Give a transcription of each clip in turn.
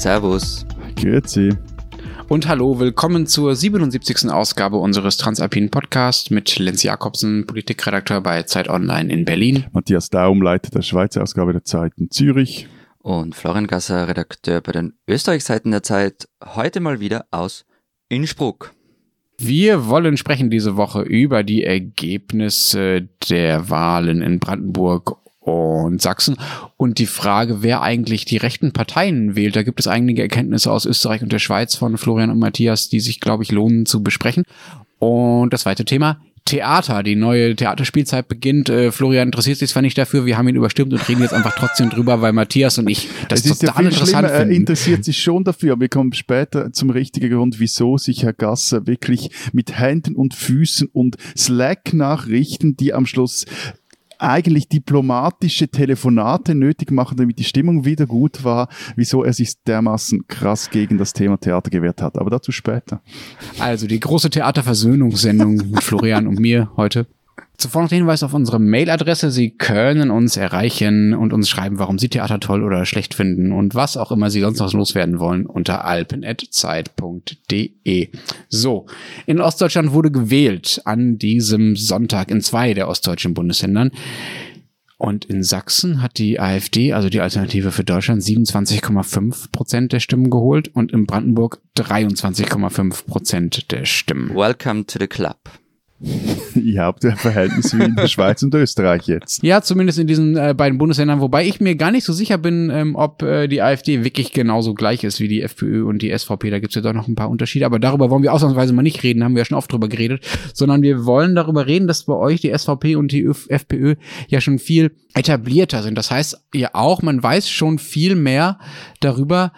Servus. Grüezi. Und hallo, willkommen zur 77. Ausgabe unseres Transalpinen Podcasts mit Lenz Jakobsen, Politikredakteur bei Zeit Online in Berlin. Matthias Daum, Leiter der Schweizer Ausgabe der Zeit in Zürich. Und Florian Gasser, Redakteur bei den Österreichseiten der Zeit, heute mal wieder aus Innsbruck. Wir wollen sprechen diese Woche über die Ergebnisse der Wahlen in Brandenburg und Sachsen und die Frage, wer eigentlich die rechten Parteien wählt. Da gibt es einige Erkenntnisse aus Österreich und der Schweiz von Florian und Matthias, die sich, glaube ich, lohnen zu besprechen. Und das zweite Thema, Theater, die neue Theaterspielzeit beginnt. Äh, Florian interessiert sich zwar nicht dafür, wir haben ihn überstimmt und reden jetzt einfach trotzdem drüber, weil Matthias und ich das es ist total ja interessant schlimmer, finden. Er interessiert sich schon dafür. Wir kommen später zum richtigen Grund, wieso sich Herr Gasser wirklich mit Händen und Füßen und Slack-Nachrichten, die am Schluss eigentlich diplomatische Telefonate nötig machen, damit die Stimmung wieder gut war, wieso er sich dermaßen krass gegen das Thema Theater gewehrt hat. Aber dazu später. Also die große Theaterversöhnungssendung mit Florian und mir heute. Zuvor noch der Hinweis auf unsere Mailadresse. Sie können uns erreichen und uns schreiben, warum Sie Theater toll oder schlecht finden und was auch immer Sie sonst noch loswerden wollen unter alpen.zeit.de. So, in Ostdeutschland wurde gewählt an diesem Sonntag in zwei der ostdeutschen Bundesländern. Und in Sachsen hat die AfD, also die Alternative für Deutschland, 27,5 Prozent der Stimmen geholt und in Brandenburg 23,5 Prozent der Stimmen. Welcome to the club. Ihr habt ja Verhältnisse wie in der Schweiz und Österreich jetzt. Ja, zumindest in diesen äh, beiden Bundesländern, wobei ich mir gar nicht so sicher bin, ähm, ob äh, die AfD wirklich genauso gleich ist wie die FPÖ und die SVP. Da gibt's ja doch noch ein paar Unterschiede, aber darüber wollen wir ausnahmsweise mal nicht reden, haben wir ja schon oft drüber geredet, sondern wir wollen darüber reden, dass bei euch die SVP und die Öf- FPÖ ja schon viel etablierter sind. Das heißt ja auch, man weiß schon viel mehr darüber,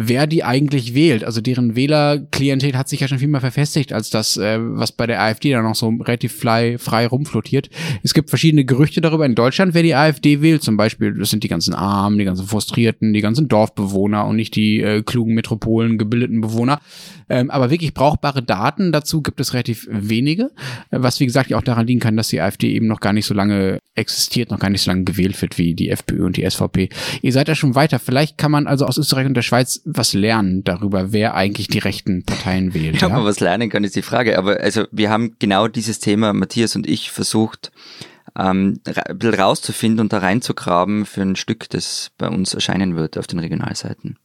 wer die eigentlich wählt. Also deren Wählerklientel hat sich ja schon viel mehr verfestigt, als das, äh, was bei der AfD dann noch so relativ frei, frei rumflottiert. Es gibt verschiedene Gerüchte darüber in Deutschland, wer die AfD wählt. Zum Beispiel, das sind die ganzen Armen, die ganzen Frustrierten, die ganzen Dorfbewohner und nicht die äh, klugen Metropolen gebildeten Bewohner. Ähm, aber wirklich brauchbare Daten dazu gibt es relativ wenige, was wie gesagt ja auch daran liegen kann, dass die AfD eben noch gar nicht so lange existiert, noch gar nicht so lange gewählt wird wie die FPÖ und die SVP. Ihr seid ja schon weiter. Vielleicht kann man also aus Österreich und der Schweiz was lernen darüber, wer eigentlich die rechten Parteien wählt. Ja, man was lernen kann, ist die Frage. Aber also wir haben genau dieses Thema, Matthias und ich, versucht, ähm, ein bisschen rauszufinden und da reinzugraben für ein Stück, das bei uns erscheinen wird auf den Regionalseiten.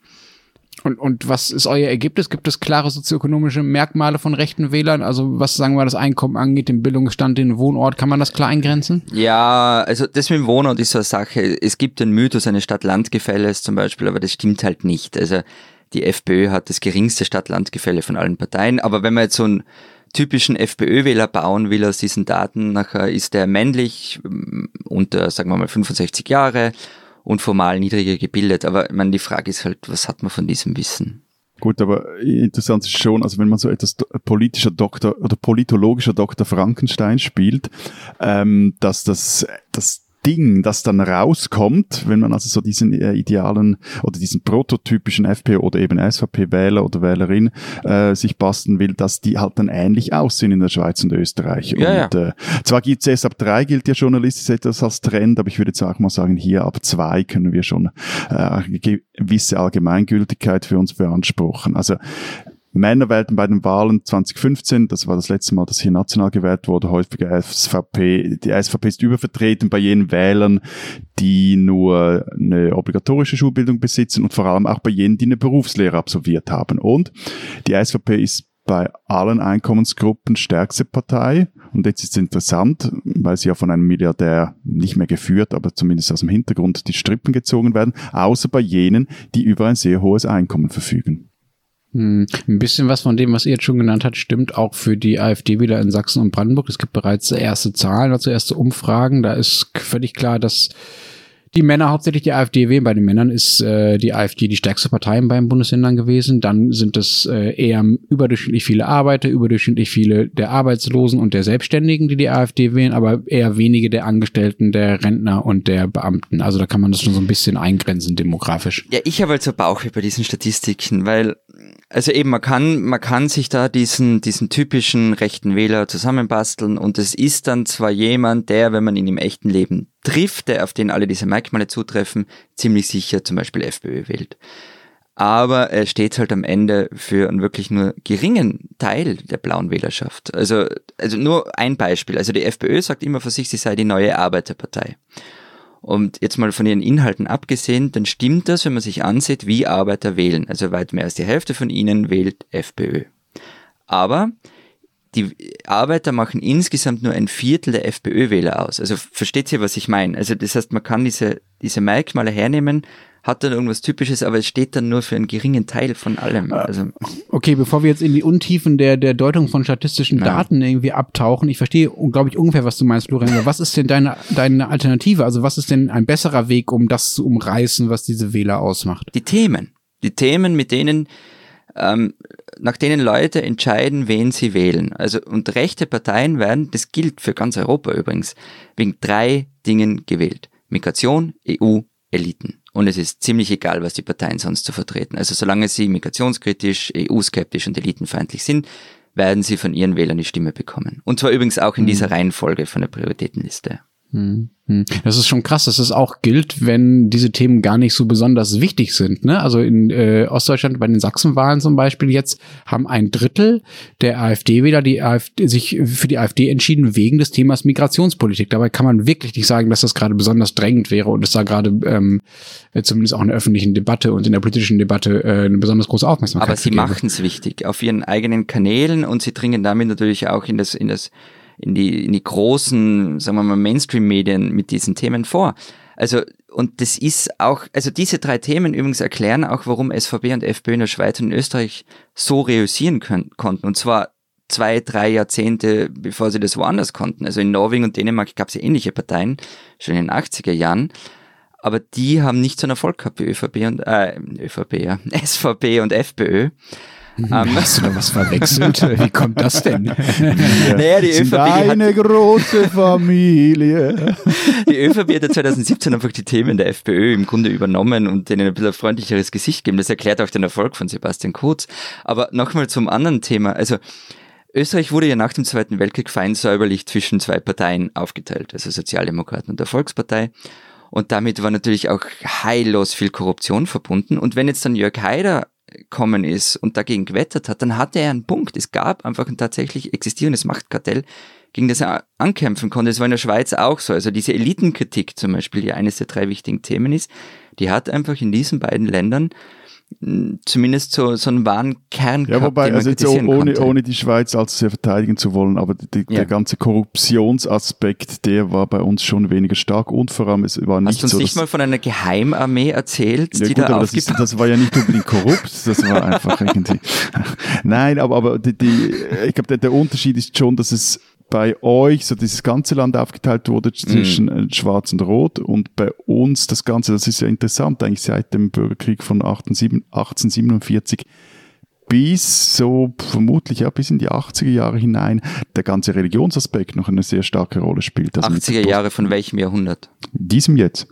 Und, und was ist euer Ergebnis? Gibt es klare sozioökonomische Merkmale von rechten Wählern? Also was sagen wir das Einkommen angeht, den Bildungsstand, den Wohnort, kann man das klar eingrenzen? Ja, also das mit dem Wohnort ist so eine Sache. Es gibt den Mythos eines Stadt-Land-Gefälles zum Beispiel, aber das stimmt halt nicht. Also die FPÖ hat das geringste Stadt-Land-Gefälle von allen Parteien. Aber wenn man jetzt so einen typischen FPÖ-Wähler bauen will aus diesen Daten, nachher ist der männlich, ähm, unter, sagen wir mal, 65 Jahre und formal niedriger gebildet. Aber ich meine, die Frage ist halt, was hat man von diesem Wissen? Gut, aber interessant ist schon, also wenn man so etwas politischer Doktor oder politologischer Dr. Frankenstein spielt, ähm, dass das, das Ding, das dann rauskommt, wenn man also so diesen äh, idealen oder diesen prototypischen FPÖ oder eben SVP-Wähler oder Wählerin äh, sich basteln will, dass die halt dann ähnlich aussehen in der Schweiz und Österreich. Ja, und Äh, zwar gibt es ab drei gilt ja journalistisch etwas als Trend, aber ich würde jetzt auch mal sagen, hier ab zwei können wir schon äh, eine gewisse Allgemeingültigkeit für uns beanspruchen. Also Männer wählten bei den Wahlen 2015, das war das letzte Mal, dass hier national gewählt wurde, häufiger SVP. Die SVP ist übervertreten bei jenen Wählern, die nur eine obligatorische Schulbildung besitzen und vor allem auch bei jenen, die eine Berufslehre absolviert haben. Und die SVP ist bei allen Einkommensgruppen stärkste Partei. Und jetzt ist es interessant, weil sie ja von einem Milliardär nicht mehr geführt, aber zumindest aus dem Hintergrund die Strippen gezogen werden, außer bei jenen, die über ein sehr hohes Einkommen verfügen. Hm, ein bisschen was von dem, was ihr jetzt schon genannt habt, stimmt auch für die AfD-Wähler in Sachsen und Brandenburg. Es gibt bereits erste Zahlen, also erste Umfragen. Da ist völlig klar, dass die Männer hauptsächlich die AfD wählen. Bei den Männern ist äh, die AfD die stärkste Partei in beiden Bundesländern gewesen. Dann sind es äh, eher überdurchschnittlich viele Arbeiter, überdurchschnittlich viele der Arbeitslosen und der Selbstständigen, die die AfD wählen, aber eher wenige der Angestellten, der Rentner und der Beamten. Also da kann man das schon so ein bisschen eingrenzen demografisch. Ja, ich habe halt so Bauchweh bei diesen Statistiken, weil, also eben, man kann, man kann sich da diesen, diesen typischen rechten Wähler zusammenbasteln und es ist dann zwar jemand, der, wenn man ihn im echten Leben trifft, der auf den alle diese Merkmale zutreffen, ziemlich sicher zum Beispiel FPÖ wählt. aber er steht halt am Ende für einen wirklich nur geringen Teil der blauen Wählerschaft. Also, also nur ein Beispiel. Also die FPÖ sagt immer für sich, sie sei die neue Arbeiterpartei. Und jetzt mal von ihren Inhalten abgesehen, dann stimmt das, wenn man sich ansieht, wie Arbeiter wählen. Also weit mehr als die Hälfte von ihnen wählt FPÖ. Aber die Arbeiter machen insgesamt nur ein Viertel der FPÖ-Wähler aus. Also versteht ihr, was ich meine? Also das heißt, man kann diese, diese Merkmale hernehmen, hat dann irgendwas Typisches, aber es steht dann nur für einen geringen Teil von allem. Äh, Also, Okay, bevor wir jetzt in die Untiefen der, der Deutung von statistischen Ja. Daten irgendwie abtauchen, ich verstehe, glaube ich, ungefähr, was du meinst, Florian, was ist denn deine, deine Alternative? Also was ist denn ein besserer Weg, um das zu umreißen, was diese Wähler ausmacht? die Themen. Die Themen, mit denen, ähm, nach denen Leute entscheiden, wen sie wählen. Also, und rechte Parteien werden, das gilt für ganz Europa übrigens, wegen drei Dingen gewählt. Migration, EU, Eliten. Und es ist ziemlich egal, was die Parteien sonst zu vertreten. Also solange sie migrationskritisch, EU-skeptisch und elitenfeindlich sind, werden sie von ihren Wählern die Stimme bekommen. Und zwar übrigens auch in dieser Reihenfolge von der Prioritätenliste. Hm, hm. Das ist schon krass, dass es auch gilt, wenn diese Themen gar nicht so besonders wichtig sind. Ne? Also in äh, Ostdeutschland bei den Sachsenwahlen zum Beispiel jetzt haben ein Drittel der AfD-Wähler die AfD, sich für die AfD entschieden wegen des Themas Migrationspolitik. Dabei kann man wirklich nicht sagen, dass das gerade besonders drängend wäre und es da gerade ähm, äh, zumindest auch in der öffentlichen Debatte und in der politischen Debatte äh, eine besonders große Aufmerksamkeit Aber sie machen es wichtig auf ihren eigenen Kanälen und sie dringen damit natürlich auch in das, in das, in die, in die großen, sagen wir mal, Mainstream-Medien mit diesen Themen vor. Also, und das ist auch, also diese drei Themen übrigens erklären auch, warum SVP und FPÖ in der Schweiz und in Österreich so reüssieren können, konnten. Und zwar zwei, drei Jahrzehnte, bevor sie das woanders konnten. Also in Norwegen und Dänemark gab es ja ähnliche Parteien, schon in den 80er Jahren. Aber die haben nicht so einen Erfolg gehabt wie ÖVP und, äh, ÖVP, ja, SVP und FPÖ. Ähm, Hast du da was verwechselt? Wie kommt das denn? naja, die ÖVP, die hat, eine große Familie. die ÖVP hat ja 2017 einfach die Themen der FPÖ im Grunde übernommen und denen ein bisschen ein freundlicheres Gesicht gegeben. Das erklärt auch den Erfolg von Sebastian Kurz. Aber nochmal zum anderen Thema. Also, Österreich wurde ja nach dem Zweiten Weltkrieg fein säuberlich zwischen zwei Parteien aufgeteilt, also Sozialdemokraten und der Volkspartei. Und damit war natürlich auch heillos viel Korruption verbunden. Und wenn jetzt dann Jörg Haider kommen ist und dagegen gewettert hat, dann hatte er einen Punkt. Es gab einfach ein tatsächlich existierendes Machtkartell, gegen das er ankämpfen konnte. Das war in der Schweiz auch so. Also diese Elitenkritik zum Beispiel, die eines der drei wichtigen Themen ist, die hat einfach in diesen beiden Ländern zumindest so, so einen wahren Kern Ja, gehabt, wobei, man also jetzt ohne, konnte. ohne die Schweiz allzu sehr verteidigen zu wollen, aber die, Ja. der ganze Korruptionsaspekt, der war bei uns schon weniger stark und vor allem, es war Hast nicht du uns so, nicht mal von einer Geheimarmee erzählt, Ja, die gut, da aber das, ist, das war ja nicht unbedingt korrupt, das war einfach irgendwie. Nein, aber, aber die, die, ich glaube, der, der Unterschied ist schon, dass es bei euch so dieses ganze Land aufgeteilt wurde zwischen äh, Schwarz und Rot und bei uns das Ganze, das ist ja interessant, eigentlich seit dem Bürgerkrieg von 1847 1847 bis so vermutlich ja bis in die 80er Jahre hinein der ganze Religionsaspekt noch eine sehr starke Rolle spielt. Also mit 80er Jahre von welchem Jahrhundert? diesem jetzt.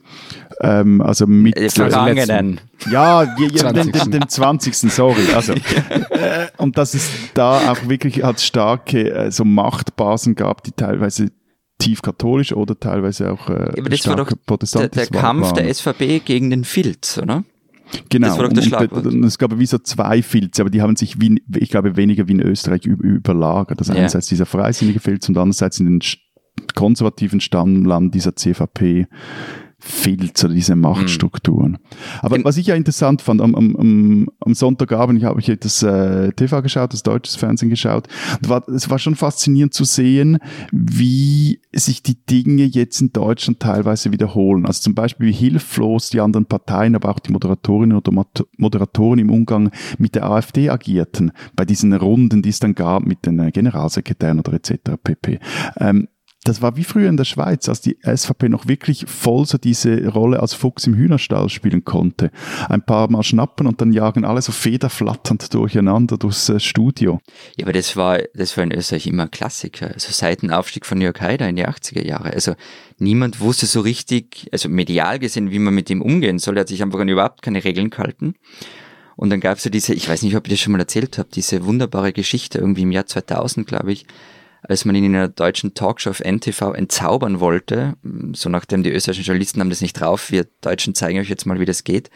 Ähm, also mit Äh, vergangenen. ja, je, je, den, 20.. den, den 20. Sorry. Also, äh, und dass es da auch wirklich als starke äh, so Machtbasen gab, die teilweise tief katholisch oder teilweise auch äh, Aber das war doch der, protestantisch der Kampf waren. der SVP gegen den Filz, oder? Genau. das das und, Schlagwort. und, es gab wie so zwei Filze, aber die haben sich, wie, ich glaube, weniger wie in Österreich über, überlagert. Also Ja. einerseits dieser freisinnige Filz und andererseits in den konservativen Stammland dieser CVP Filz oder diese Machtstrukturen. Aber Gen- was ich ja interessant fand, am, am, am, Sonntagabend habe ich das äh, TV geschaut, das deutsches Fernsehen geschaut. War, es war schon faszinierend zu sehen, wie sich die Dinge jetzt in Deutschland teilweise wiederholen. Also zum Beispiel wie hilflos die anderen Parteien, aber auch die Moderatorinnen oder Mod- Moderatoren im Umgang mit der AfD agierten, bei diesen Runden, die es dann gab mit den äh, Generalsekretären oder etc. pp. Ähm, das war wie früher in der Schweiz, als die SVP noch wirklich voll so diese Rolle als Fuchs im Hühnerstall spielen konnte. Ein paar Mal schnappen und dann jagen alle so federflatternd durcheinander durchs äh, Studio. Ja, aber das war, das war in Österreich immer ein Klassiker. Also seit dem Aufstieg von Jörg Haider in die 80er Jahre. Also niemand wusste so richtig, also medial gesehen, wie man mit ihm umgehen soll. Er hat sich einfach an überhaupt keine Regeln gehalten. Und dann gab es ja diese, ich weiß nicht, ob ich das schon mal erzählt habe, diese wunderbare Geschichte irgendwie im Jahr 2000, glaube ich, als man ihn in einer deutschen Talkshow auf NTV entzaubern wollte, so nachdem die österreichischen Journalisten haben das nicht drauf, wir Deutschen zeigen euch jetzt mal, wie das geht.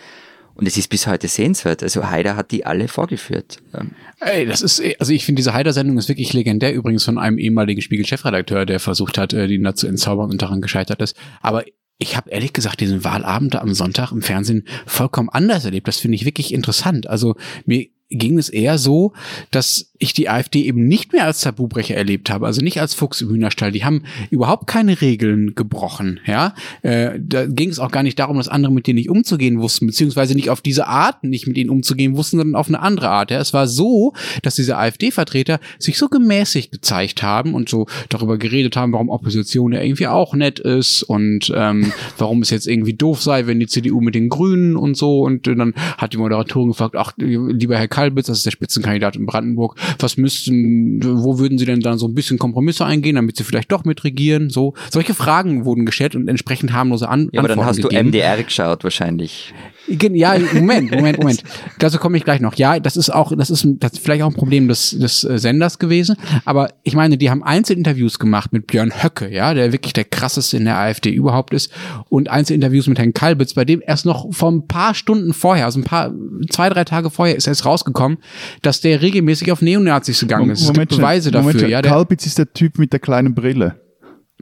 Und es ist bis heute sehenswert. Also Haider hat die alle vorgeführt. Ähm, Ey, das ist, also ich finde, diese Haider-Sendung ist wirklich legendär, übrigens von einem ehemaligen Spiegel-Chefredakteur, der versucht hat, äh, die da zu entzaubern und daran gescheitert ist. Aber ich habe ehrlich gesagt diesen Wahlabend am Sonntag im Fernsehen vollkommen anders erlebt. Das finde ich wirklich interessant. Also mir ging es eher so, dass ich die AfD eben nicht mehr als Tabubrecher erlebt habe, also nicht als Fuchs im Hühnerstall. Die haben überhaupt keine Regeln gebrochen, ja. Äh, da ging es auch gar nicht darum, dass andere mit denen nicht umzugehen wussten, beziehungsweise nicht auf diese Art nicht mit ihnen umzugehen wussten, sondern auf eine andere Art. Ja. Es war so, dass diese AfD-Vertreter sich so gemäßigt gezeigt haben und so darüber geredet haben, warum Opposition ja irgendwie auch nett ist und ähm, warum es jetzt irgendwie doof sei, wenn die CDU mit den Grünen und so. Und dann hat die Moderatorin gefragt, ach, lieber Herr Kalbitz, das ist der Spitzenkandidat in Brandenburg, was müssten, wo würden sie denn dann so ein bisschen Kompromisse eingehen, damit sie vielleicht doch mitregieren? So, solche Fragen wurden gestellt und entsprechend harmlose An ja, aber Antworten dann hast gegeben. du MDR geschaut wahrscheinlich. Ja, Moment, Moment, Moment. Dazu komme ich gleich noch. Ja, das ist auch, das ist, das ist vielleicht auch ein Problem des, des äh, Senders gewesen. Aber ich meine, die haben Einzelinterviews gemacht mit Björn Höcke, ja, der wirklich der krasseste in der AfD überhaupt ist. Und Einzelinterviews mit Herrn Kalbitz, bei dem erst noch vor ein paar Stunden vorher, also ein paar, zwei, drei Tage vorher ist erst rausgekommen, dass der regelmäßig auf Neonazis gegangen ist. Es gibt Beweise dafür, Moment ja. Der, Kalbitz ist der Typ mit der kleinen Brille.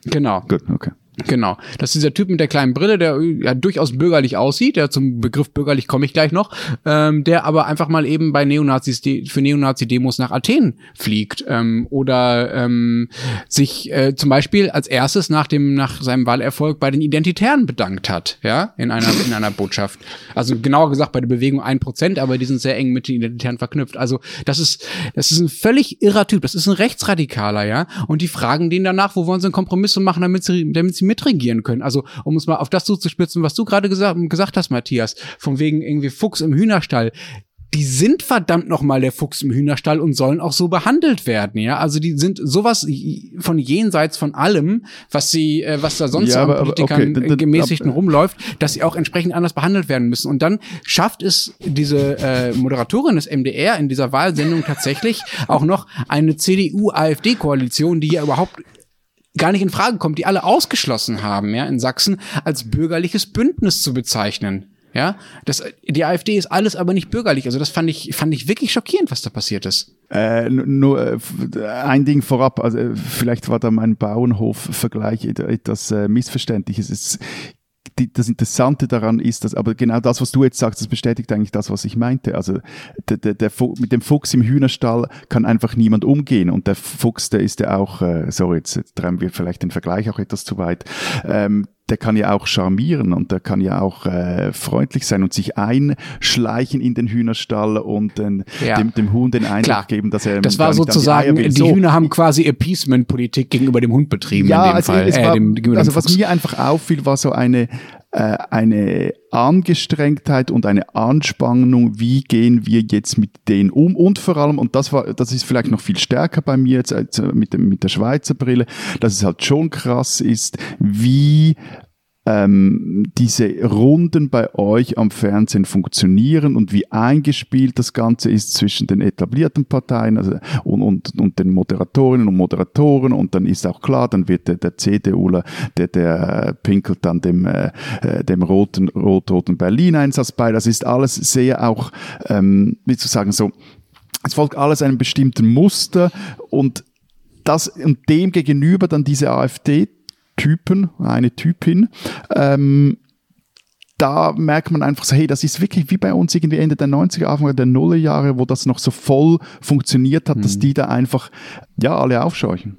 genau. Gut, okay. Genau. Das ist dieser Typ mit der kleinen Brille, der ja durchaus bürgerlich aussieht, der zum Begriff bürgerlich komme ich gleich noch, ähm, der aber einfach mal eben bei Neonazis für Neonazi-Demos nach Athen fliegt ähm, oder ähm, sich äh, zum Beispiel als erstes nach dem nach seinem Wahlerfolg bei den Identitären bedankt hat, ja, in einer in einer Botschaft. Also genauer gesagt bei der Bewegung ein Prozent, aber die sind sehr eng mit den Identitären verknüpft. Also das ist das ist ein völlig irrer Typ, das ist ein Rechtsradikaler, ja, und die fragen den danach, wo wollen sie einen Kompromiss machen, damit sie damit sie mitregieren können. Also, um es mal auf das zuzuspitzen, was du gerade gesagt, gesagt hast, Matthias, von wegen irgendwie Fuchs im Hühnerstall. Die sind verdammt noch mal der Fuchs im Hühnerstall und sollen auch so behandelt werden, ja. Also die sind sowas von jenseits von allem, was sie, äh, was da sonst Ja, an aber- aber Politikern okay, äh, gemäßigten ab- rumläuft, dass sie auch entsprechend anders behandelt werden müssen. Und dann schafft es diese äh, Moderatorin des MDR in dieser Wahlsendung tatsächlich auch noch eine CDU-AfD-Koalition, die ja überhaupt gar nicht in Frage kommt, die alle ausgeschlossen haben, ja, in Sachsen als bürgerliches Bündnis zu bezeichnen. Ja, das, die AfD ist alles aber nicht bürgerlich. Also das fand ich, fand ich wirklich schockierend, was da passiert ist. Äh, nur äh, ein Ding vorab, also äh, vielleicht war da mein Bauernhof-Vergleich et- etwas äh, missverständlich. Es die, das Interessante daran ist, dass, aber genau das, was du jetzt sagst, das bestätigt eigentlich das, was ich meinte. Also der, der, der mit dem Fuchs im Hühnerstall kann einfach niemand umgehen und der Fuchs, der ist ja auch, äh, sorry, jetzt, jetzt treiben wir vielleicht den Vergleich auch etwas zu weit. Ähm, der kann ja auch charmieren und der kann ja auch äh, freundlich sein und sich einschleichen in den Hühnerstall und den, Ja. dem, dem Huhn den Eindruck Klar. geben, dass er Das war die sozusagen, die, will. So. Hühner haben quasi Appeasement-Politik gegenüber dem Hund betrieben ja, in dem also, Fall. es Äh, war, dem, gegenüber also dem was Fuchs. mir einfach auffiel, war so eine, äh, eine Angestrengtheit und eine Anspannung, wie gehen wir jetzt mit denen um? Und vor allem, und das war, das ist vielleicht noch viel stärker bei mir jetzt als äh, mit, dem, mit der Schweizer Brille, dass es halt schon krass ist, wie ähm, diese Runden bei euch am Fernsehen funktionieren und wie eingespielt das Ganze ist zwischen den etablierten Parteien also, und, und, und den Moderatorinnen und Moderatoren und dann ist auch klar, dann wird der, der CDUler, der, der pinkelt dann dem, äh, äh, dem roten, rot-roten Berlin-Einsatz bei. Das ist alles sehr auch, ähm, wie zu sagen, so, es folgt alles einem bestimmten Muster und das und dem gegenüber dann diese AfD-Typen, eine Typin, ähm, da merkt man einfach so, hey, das ist wirklich wie bei uns irgendwie Ende der 90er, Anfang der Nullerjahre, wo das noch so voll funktioniert hat, dass die da einfach, ja, alle aufscheuchen.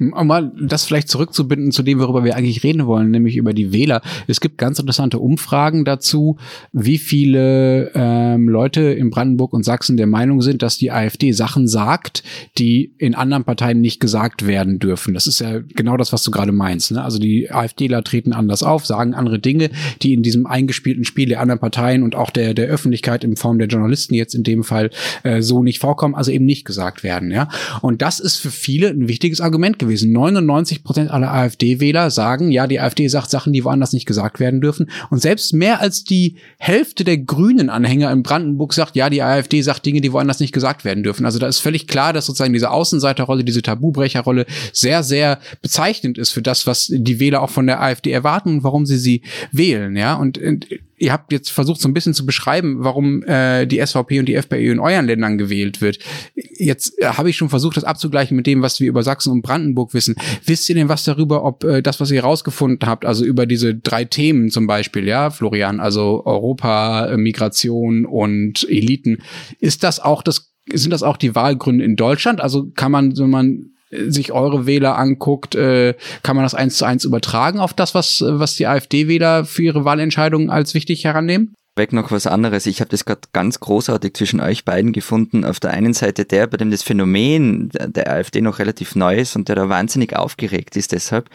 Um mal das vielleicht zurückzubinden zu dem, worüber wir eigentlich reden wollen, nämlich über die Wähler. Es gibt ganz interessante Umfragen dazu, wie viele ähm, Leute in Brandenburg und Sachsen der Meinung sind, dass die AfD Sachen sagt, die in anderen Parteien nicht gesagt werden dürfen. Das ist ja genau das, was du gerade meinst. Ne? Also die AfDler treten anders auf, sagen andere Dinge, die in diesem eingespielten Spiel der anderen Parteien und auch der, der Öffentlichkeit in Form der Journalisten jetzt in dem Fall äh, so nicht vorkommen, also eben nicht gesagt werden. Ja? Und das ist für viele ein wichtiges Argument gewesen. 99 Prozent aller AfD-Wähler sagen, ja, die AfD sagt Sachen, die woanders nicht gesagt werden dürfen. Und selbst mehr als die Hälfte der Grünen-Anhänger in Brandenburg sagt, ja, die AfD sagt Dinge, die woanders nicht gesagt werden dürfen. Also da ist völlig klar, dass sozusagen diese Außenseiterrolle, diese Tabubrecherrolle sehr, sehr bezeichnend ist für das, was die Wähler auch von der AfD erwarten und warum sie sie wählen. Ja, und, und ihr habt jetzt versucht, so ein bisschen zu beschreiben, warum äh, die SVP und die FPÖ in euren Ländern gewählt wird. Jetzt äh, habe ich schon versucht, das abzugleichen mit dem, was wir über Sachsen und Brandenburg wissen. Wisst ihr denn was darüber, ob äh, das, was ihr rausgefunden habt, also über diese drei Themen zum Beispiel, ja, Florian, also Europa, äh, Migration und Eliten, ist das auch das, sind das auch die Wahlgründe in Deutschland? Also kann man, wenn man sich eure Wähler anguckt, äh, kann man das eins zu eins übertragen auf das, was, was die AfD-Wähler für ihre Wahlentscheidungen als wichtig herannehmen? Weg noch was anderes. Ich habe das gerade ganz großartig zwischen euch beiden gefunden. Auf der einen Seite der, bei dem das Phänomen der AfD noch relativ neu ist und der da wahnsinnig aufgeregt ist deshalb.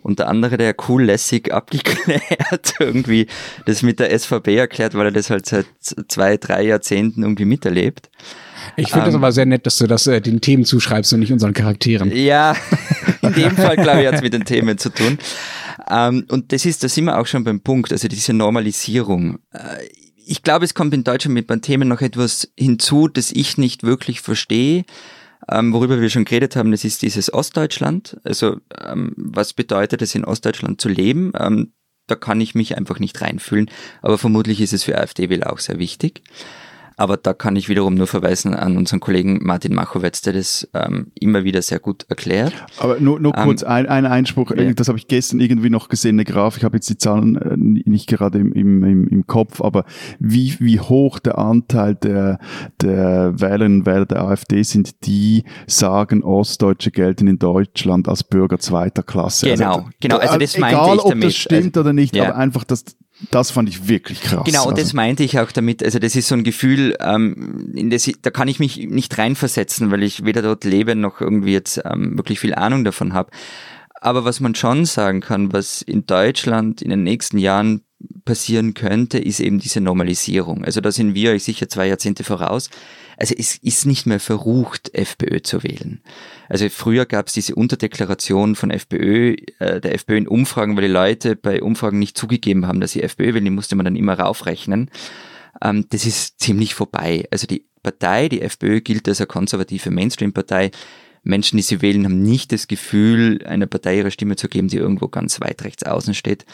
Und der andere, der cool lässig abgeklärt irgendwie das mit der SVP erklärt, weil er das halt seit zwei, drei Jahrzehnten irgendwie miterlebt. Ich finde ähm, das aber sehr nett, dass du das äh, den Themen zuschreibst und nicht unseren Charakteren. Ja, in dem Fall, glaube ich, hat es mit den Themen zu tun. Ähm, und das ist, da sind wir auch schon beim Punkt, also diese Normalisierung. Äh, ich glaube, es kommt in Deutschland mit beim Themen noch etwas hinzu, das ich nicht wirklich verstehe. Ähm, worüber wir schon geredet haben, das ist dieses Ostdeutschland. Also ähm, was bedeutet es in Ostdeutschland zu leben? Ähm, da kann ich mich einfach nicht reinfühlen, aber vermutlich ist es für AfD-Wähler auch sehr wichtig. Aber da kann ich wiederum nur verweisen an unseren Kollegen Martin Machowetz, der das ähm, immer wieder sehr gut erklärt. Aber nur, nur kurz ähm, ein, ein Einspruch, ja. das habe ich gestern irgendwie noch gesehen, eine Grafik, ich habe jetzt die Zahlen äh, nicht gerade im, im, im Kopf, aber wie, wie hoch der Anteil der, der Wählerinnen und Wähler der AfD sind, die sagen, Ostdeutsche gelten in Deutschland als Bürger zweiter Klasse. Genau, also, genau, also das meinte egal, ich damit. ob das stimmt also, oder nicht, ja. aber einfach, dass das fand ich wirklich krass. Genau, und also. das meinte ich auch damit. Also das ist so ein Gefühl, ähm, in das, da kann ich mich nicht reinversetzen, weil ich weder dort lebe noch irgendwie jetzt ähm, wirklich viel Ahnung davon habe. Aber was man schon sagen kann, was in Deutschland in den nächsten Jahren passieren könnte, ist eben diese Normalisierung. Also da sind wir euch sicher zwei Jahrzehnte voraus. Also es ist nicht mehr verrucht, FPÖ zu wählen. Also früher gab es diese Unterdeklaration von FPÖ, äh, der FPÖ in Umfragen, weil die Leute bei Umfragen nicht zugegeben haben, dass sie FPÖ wählen, die musste man dann immer raufrechnen. Ähm, das ist ziemlich vorbei. Also die Partei, die FPÖ gilt als eine konservative Mainstream-Partei. Menschen, die sie wählen, haben nicht das Gefühl, einer Partei ihre Stimme zu geben, die irgendwo ganz weit rechts außen steht.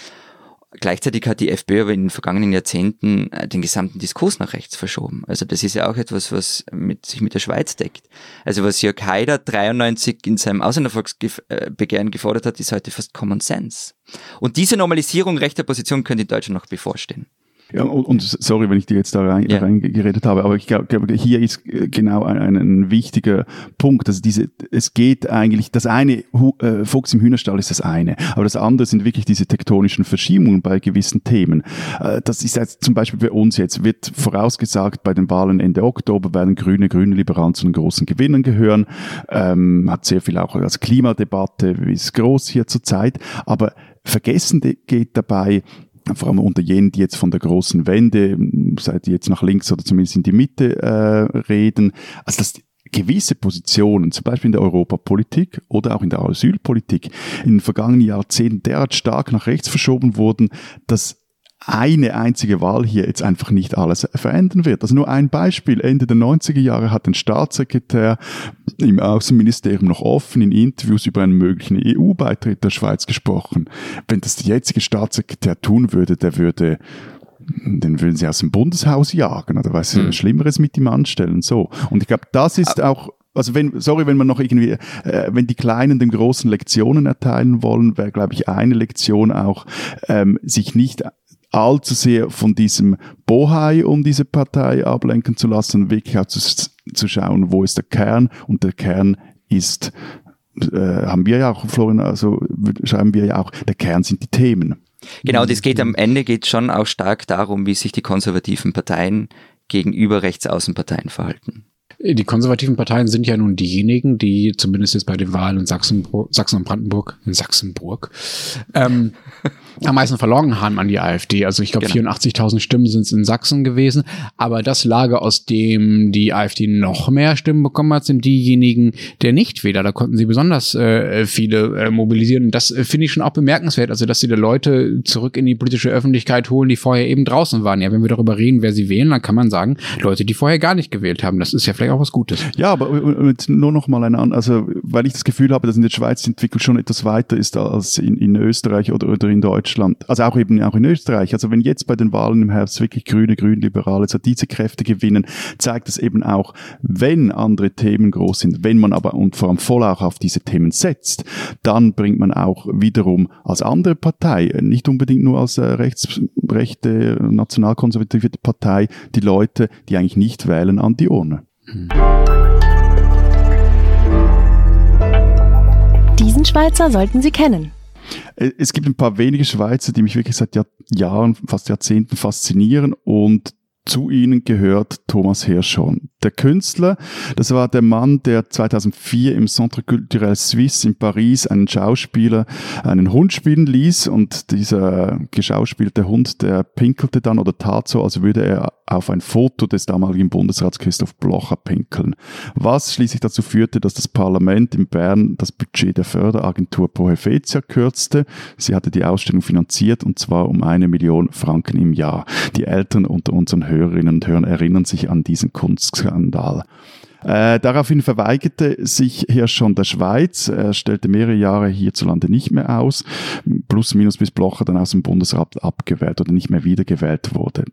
Gleichzeitig hat die FPÖ aber in den vergangenen Jahrzehnten äh, den gesamten Diskurs nach rechts verschoben. Also das ist ja auch etwas, was mit, sich mit der Schweiz deckt. Also was Jörg Haider 93 in seinem Ausländervolksbegehren gefordert hat, ist heute fast Common Sense. Und diese Normalisierung rechter Position könnte in Deutschland noch bevorstehen. Ja, und, und sorry, wenn ich dir jetzt da rein, yeah. reingeredet habe, aber ich glaube, glaub, hier ist genau ein, ein, wichtiger Punkt. Also diese, es geht eigentlich, das eine, äh, Fuchs im Hühnerstall ist das eine, aber das andere sind wirklich diese tektonischen Verschiebungen bei gewissen Themen. Äh, das ist jetzt zum Beispiel bei uns jetzt, wird vorausgesagt, bei den Wahlen Ende Oktober werden Grüne, Grüne Liberalen zu den großen Gewinnern gehören, ähm, hat sehr viel auch als Klimadebatte, ist groß hier zurzeit, aber vergessen geht dabei, vor allem unter jenen, die jetzt von der großen Wende, seit jetzt nach links oder zumindest in die Mitte äh, reden, also dass gewisse Positionen, zum Beispiel in der Europapolitik oder auch in der Asylpolitik, in den vergangenen Jahrzehnten derart stark nach rechts verschoben wurden, dass eine einzige Wahl hier jetzt einfach nicht alles verändern wird. Also nur ein Beispiel. Ende der 90er Jahre hat ein Staatssekretär im Außenministerium noch offen in Interviews über einen möglichen EU-Beitritt der Schweiz gesprochen. Wenn das der jetzige Staatssekretär tun würde, der würde den würden sie aus dem Bundeshaus jagen oder was hm. Schlimmeres mit ihm anstellen. So. Und ich glaube, das ist auch also wenn, sorry, wenn man noch irgendwie, äh, wenn die Kleinen den großen Lektionen erteilen wollen, wäre, glaube ich, eine Lektion auch, ähm, sich nicht allzu sehr von diesem Bohai um diese Partei ablenken zu lassen, wirklich auch zu, zu schauen, wo ist der Kern und der Kern ist, äh, haben wir ja auch, Florian, also schreiben wir ja auch, der Kern sind die Themen. Genau, das geht am Ende geht schon auch stark darum, wie sich die konservativen Parteien gegenüber Rechtsaußenparteien verhalten. Die konservativen Parteien sind ja nun diejenigen, die zumindest jetzt bei den Wahlen in Sachsen, Sachsen und Brandenburg, in Sachsenburg, ähm, am meisten verloren haben an die AfD. Also ich glaube, genau. 84.000 Stimmen sind es in Sachsen gewesen. Aber das Lager, aus dem die AfD noch mehr Stimmen bekommen hat, sind diejenigen der Nichtwähler. Da konnten sie besonders äh, viele äh, mobilisieren. Und das äh, finde ich schon auch bemerkenswert. Also, dass sie da Leute zurück in die politische Öffentlichkeit holen, die vorher eben draußen waren. Ja, wenn wir darüber reden, wer sie wählen, dann kann man sagen, Leute, die vorher gar nicht gewählt haben. Das ist ja vielleicht auch was Gutes. Ja, aber nur noch mal ein, also, weil ich das Gefühl habe, dass in der Schweiz die Entwicklung schon etwas weiter ist als in, in Österreich oder, oder in Deutschland Deutschland, also auch eben auch in Österreich, also wenn jetzt bei den Wahlen im Herbst wirklich Grüne, Grünliberale so diese Kräfte gewinnen, zeigt es eben auch, wenn andere Themen groß sind, wenn man aber und vor allem voll auch auf diese Themen setzt, dann bringt man auch wiederum als andere Partei, nicht unbedingt nur als äh, rechts, rechte, nationalkonservative Partei, die Leute, die eigentlich nicht wählen, an die Urne. Diesen Schweizer sollten Sie kennen. Äh, es gibt ein paar wenige Schweizer, die mich wirklich seit Jahr, Jahren, fast Jahrzehnten faszinieren und zu ihnen gehört Thomas Hirschhorn. Der Künstler, das war der Mann, der 2004 im Centre Culturel Suisse in Paris einen Schauspieler einen Hund spielen ließ und dieser geschauspielte Hund, der pinkelte dann oder tat so, als würde er auf ein Foto des damaligen Bundesrats Christoph Blocher pinkeln. Was schließlich dazu führte, dass das Parlament in Bern das Budget der Förderagentur Pro kürzte. Sie hatte die Ausstellung finanziert und zwar um eine Million Franken im Jahr. Die Eltern unter unseren Hörerinnen und Hörern erinnern sich an diesen Kunstskandal. Äh, daraufhin verweigerte sich hier schon der Schweiz. Er stellte mehrere Jahre hierzulande nicht mehr aus, plus minus bis Blocher dann aus dem Bundesrat abgewählt oder nicht mehr wiedergewählt wurde.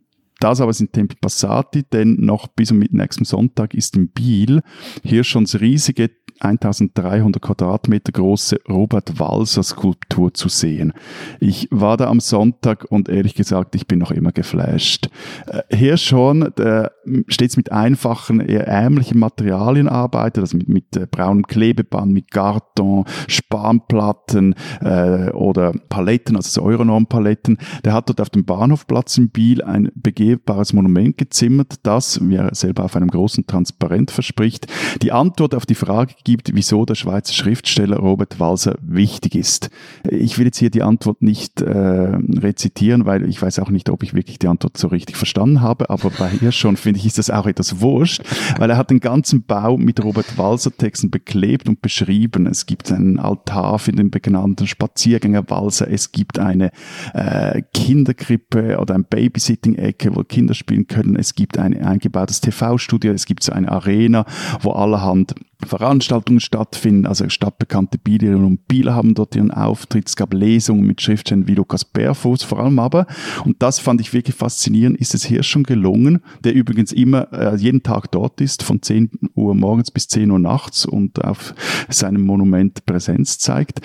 Das aber sind Tempi Passati, denn noch bis und mit nächsten Sonntag ist in Biel hier schon das riesige 1300 Quadratmeter große Robert Walser Skulptur zu sehen. Ich war da am Sonntag und ehrlich gesagt, ich bin noch immer geflasht. Äh, hier schon der stets mit einfachen, eher ärmlichen Materialien arbeitet, also mit, mit äh, braunem Klebeband, mit Karton, Spanplatten äh, oder Paletten, also so Euronorm-Paletten. Der hat dort auf dem Bahnhofplatz in Biel ein begehbares Monument gezimmert, das, wie er selber auf einem großen Transparent verspricht, die Antwort auf die Frage gibt, wieso der Schweizer Schriftsteller Robert Walser wichtig ist. Ich will jetzt hier die Antwort nicht äh, rezitieren, weil ich weiß auch nicht, ob ich wirklich die Antwort so richtig verstanden habe, aber bei ihr schon finde ich, ist das auch etwas wurscht, weil er hat den ganzen Bau mit Robert Walser Texten beklebt und beschrieben. Es gibt einen Altar für den bekannten Spaziergänger Walser, es gibt eine äh, Kinderkrippe oder ein Babysitting-Ecke, wo Kinder spielen können, es gibt ein eingebautes TV-Studio, es gibt so eine Arena, wo allerhand Veranstaltungen stattfinden, also stadtbekannte Bielerinnen und Bieler haben dort ihren Auftritt, es gab Lesungen mit Schriftstellern wie Lukas Bärfuß vor allem aber, und das fand ich wirklich faszinierend, ist es hier schon gelungen, der übrigens immer äh, jeden Tag dort ist, von 10 Uhr morgens bis 10 Uhr nachts und auf seinem Monument Präsenz zeigt.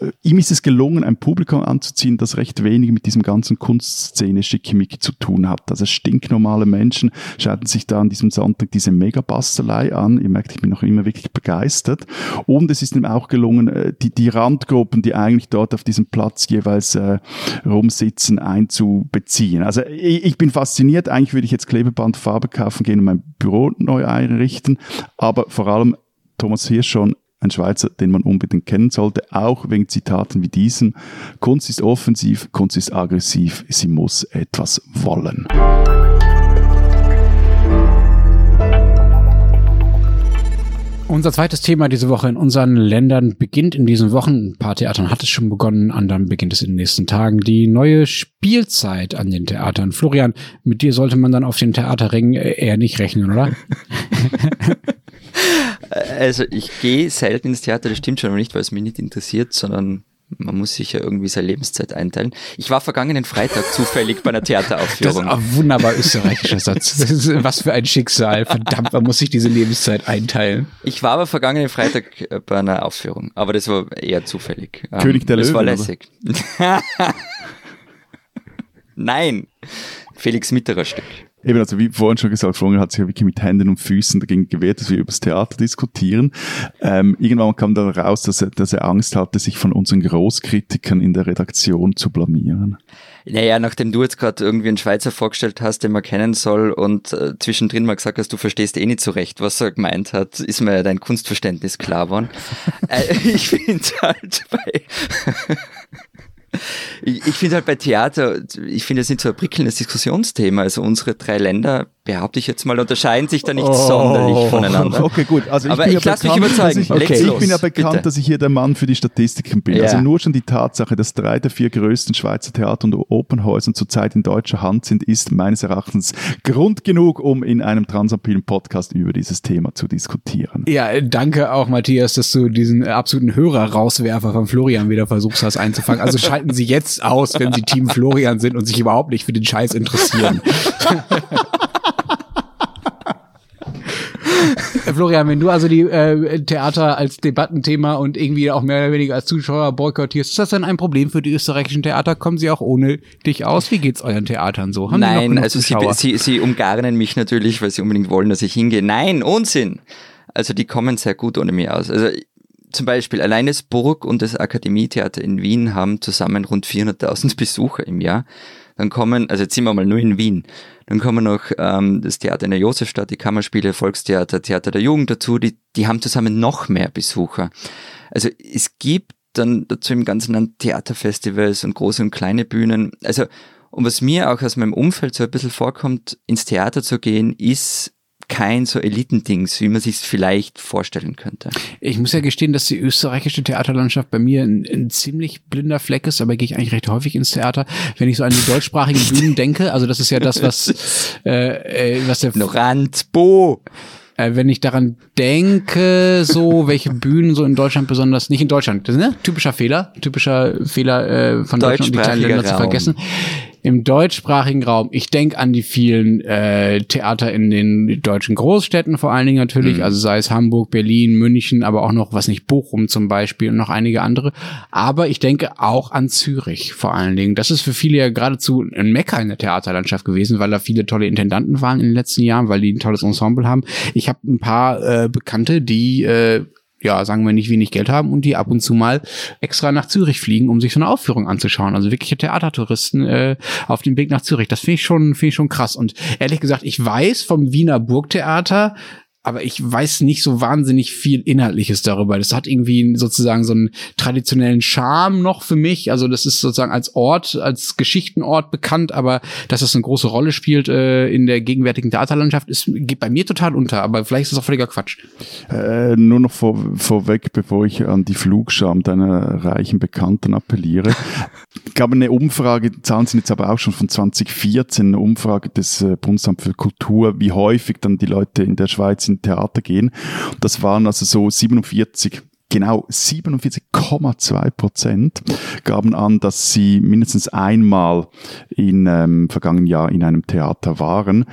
Äh, ihm ist es gelungen, ein Publikum anzuziehen, das recht wenig mit diesem ganzen Kunstszene Schickimicki zu tun hat. Also stinknormale Menschen schauten sich da an diesem Sonntag diese Megabastelei an. Ihr merkt, ich bin noch immer wirklich wirklich begeistert. Und es ist ihm auch gelungen, äh, die, die Randgruppen, die eigentlich dort auf diesem Platz jeweils äh, rumsitzen, einzubeziehen. Also ich, ich bin fasziniert. Eigentlich würde ich jetzt Klebeband Farbe kaufen gehen und mein Büro neu einrichten. Aber vor allem Thomas Hirsch schon ein Schweizer, den man unbedingt kennen sollte, auch wegen Zitaten wie diesem. Kunst ist offensiv, Kunst ist aggressiv, sie muss etwas wollen. Unser zweites Thema diese Woche in unseren Ländern beginnt in diesen Wochen. Ein paar Theatern hat es schon begonnen, anderen beginnt es in den nächsten Tagen. Die neue Spielzeit an den Theatern. Florian, mit dir sollte man dann auf den Theaterring eher nicht rechnen, oder? also ich gehe selten ins Theater, das stimmt schon, aber nicht, weil es mich nicht interessiert, sondern man muss sich ja irgendwie seine Lebenszeit einteilen. Ich war vergangenen Freitag zufällig bei einer Theateraufführung. Das ist ein wunderbar österreichischer Satz. was für ein Schicksal. Verdammt, man muss sich diese Lebenszeit einteilen. Ich war aber vergangenen Freitag äh, bei einer Aufführung, aber das war eher zufällig. Ähm, König der Löwen. Das war lässig. Nein, Felix Mitterer Stück. Eben, also wie vorhin schon gesagt, Florian hat sich ja wirklich mit Händen und Füßen dagegen gewehrt, dass wir über das Theater diskutieren. Ähm, irgendwann kam dann raus, dass er, dass er Angst hatte, sich von unseren Großkritikern in der Redaktion zu blamieren. Naja, nachdem du jetzt gerade irgendwie einen Schweizer vorgestellt hast, den man kennen soll und äh, zwischendrin mal gesagt hast, du verstehst eh nicht so recht, was er gemeint hat, ist mir dein Kunstverständnis klar geworden. äh, ich finde halt bei ich, ich finde halt bei Theater, ich finde es nicht so ein prickelndes Diskussionsthema. Also unsere drei Länder behaupte ich jetzt mal, unterscheiden sich da nicht oh. sonderlich voneinander. Okay, gut. Also ich Aber ich ja lasse mich überzeugen. Ich, okay. ich, bin ja bekannt, bitte. dass ich hier der Mann für die Statistiken bin. Ja. Also nur schon die Tatsache, dass drei der vier größten Schweizer Theater- und Opernhäuser zurzeit in deutscher Hand sind, ist meines Erachtens Grund genug, um in einem transampilen Podcast über dieses Thema zu diskutieren. Ja, danke auch, Matthias, dass du diesen absoluten Hörer-Rauswerfer von Florian wieder versuchst hast einzufangen. Also schalten Sie jetzt aus, wenn Sie Team Florian sind und sich überhaupt nicht für den Scheiß interessieren. Äh, Florian, wenn du also die äh, Theater als Debattenthema und irgendwie auch mehr oder weniger als Zuschauer boykottierst, ist das dann ein Problem für die österreichischen Theater? Kommen sie auch ohne dich aus? Wie geht's euren Theatern so? Haben Nein, also sie, sie, sie umgarnen mich natürlich, weil sie unbedingt wollen, dass ich hingehe. Nein, Unsinn! Also die kommen sehr gut ohne mich aus. Also zum Beispiel allein das Burg und das Akademietheater in Wien haben zusammen rund 400.000 Besucher im Jahr. Dann kommen, also jetzt sind wir mal nur in Wien, dann kommen noch ähm, das Theater in der Josefstadt, die Kammerspiele, Volkstheater, Theater der Jugend dazu, die, die haben zusammen noch mehr Besucher. Also es gibt dann dazu im ganzen Land Theaterfestivals und große und kleine Bühnen. Also, und was mir auch aus meinem Umfeld so ein bisschen vorkommt, ins Theater zu gehen, ist kein so Elitendings, wie man sich vielleicht vorstellen könnte. Ich muss ja gestehen, dass die österreichische Theaterlandschaft bei mir ein, ein ziemlich blinder Fleck ist, aber gehe ich eigentlich recht häufig ins Theater, wenn ich so an die deutschsprachigen Bühnen denke. Also das ist ja das, was, äh, äh, was der Ignorant, Bo. Äh, wenn ich daran denke, so welche Bühnen so in Deutschland besonders, nicht in Deutschland, das ist ne? typischer Fehler, typischer Fehler äh, von Deutschland, um die kleinen Länder zu vergessen im deutschsprachigen Raum, ich denke an die vielen äh, Theater in den deutschen Großstädten vor allen Dingen natürlich, mhm. also sei es Hamburg, Berlin, München, aber auch noch, was nicht, Bochum zum Beispiel und noch einige andere. Aber ich denke auch an Zürich vor allen Dingen. Das ist für viele ja geradezu ein Mecker in der Theaterlandschaft gewesen, weil da viele tolle Intendanten waren in den letzten Jahren, weil die ein tolles Ensemble haben. Ich habe ein paar äh, Bekannte, die äh, ja, sagen wir nicht wenig Geld haben und die ab und zu mal extra nach Zürich fliegen, um sich so eine Aufführung anzuschauen. Also wirkliche Theatertouristen äh, auf dem Weg nach Zürich. Das finde ich schon, finde ich schon krass. Und ehrlich gesagt, ich weiß vom Wiener Burgtheater, aber ich weiß nicht so wahnsinnig viel Inhaltliches darüber. Das hat irgendwie sozusagen so einen traditionellen Charme noch für mich. Also das ist sozusagen als Ort, als Geschichtenort bekannt, aber dass das eine große Rolle spielt äh, in der gegenwärtigen Theaterlandschaft, ist, geht bei mir total unter. Aber vielleicht ist das auch völliger Quatsch. Äh, nur noch vor, vorweg, bevor ich an die Flugscham deiner reichen Bekannten appelliere. ich glaube, eine Umfrage, Zahlen sind jetzt aber auch schon von 2014, eine Umfrage des äh, Bundesamt für Kultur, wie häufig dann die Leute in der Schweiz in Theater gehen. Das waren also so 47 genau 47,2 Prozent gaben an, dass sie mindestens einmal in ähm, vergangenen Jahr in einem Theater waren.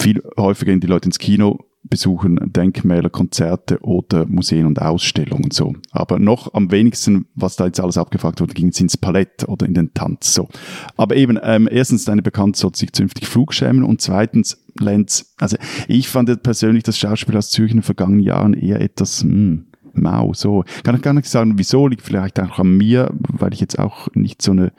Viel häufiger gehen die Leute ins Kino, besuchen Denkmäler, Konzerte oder Museen und Ausstellungen so. Aber noch am wenigsten, was da jetzt alles abgefragt wurde, ging es ins Palett oder in den Tanz so. Aber eben, ähm, erstens, deine Bekannte sollte sich zünftig Flug schämen und zweitens, Lenz, also ich fand persönlich das Schauspiel aus Zürich in den vergangenen Jahren eher etwas, hm, mau, so. Kann ich gar nicht sagen, wieso, liegt vielleicht auch an mir, weil ich jetzt auch nicht so einen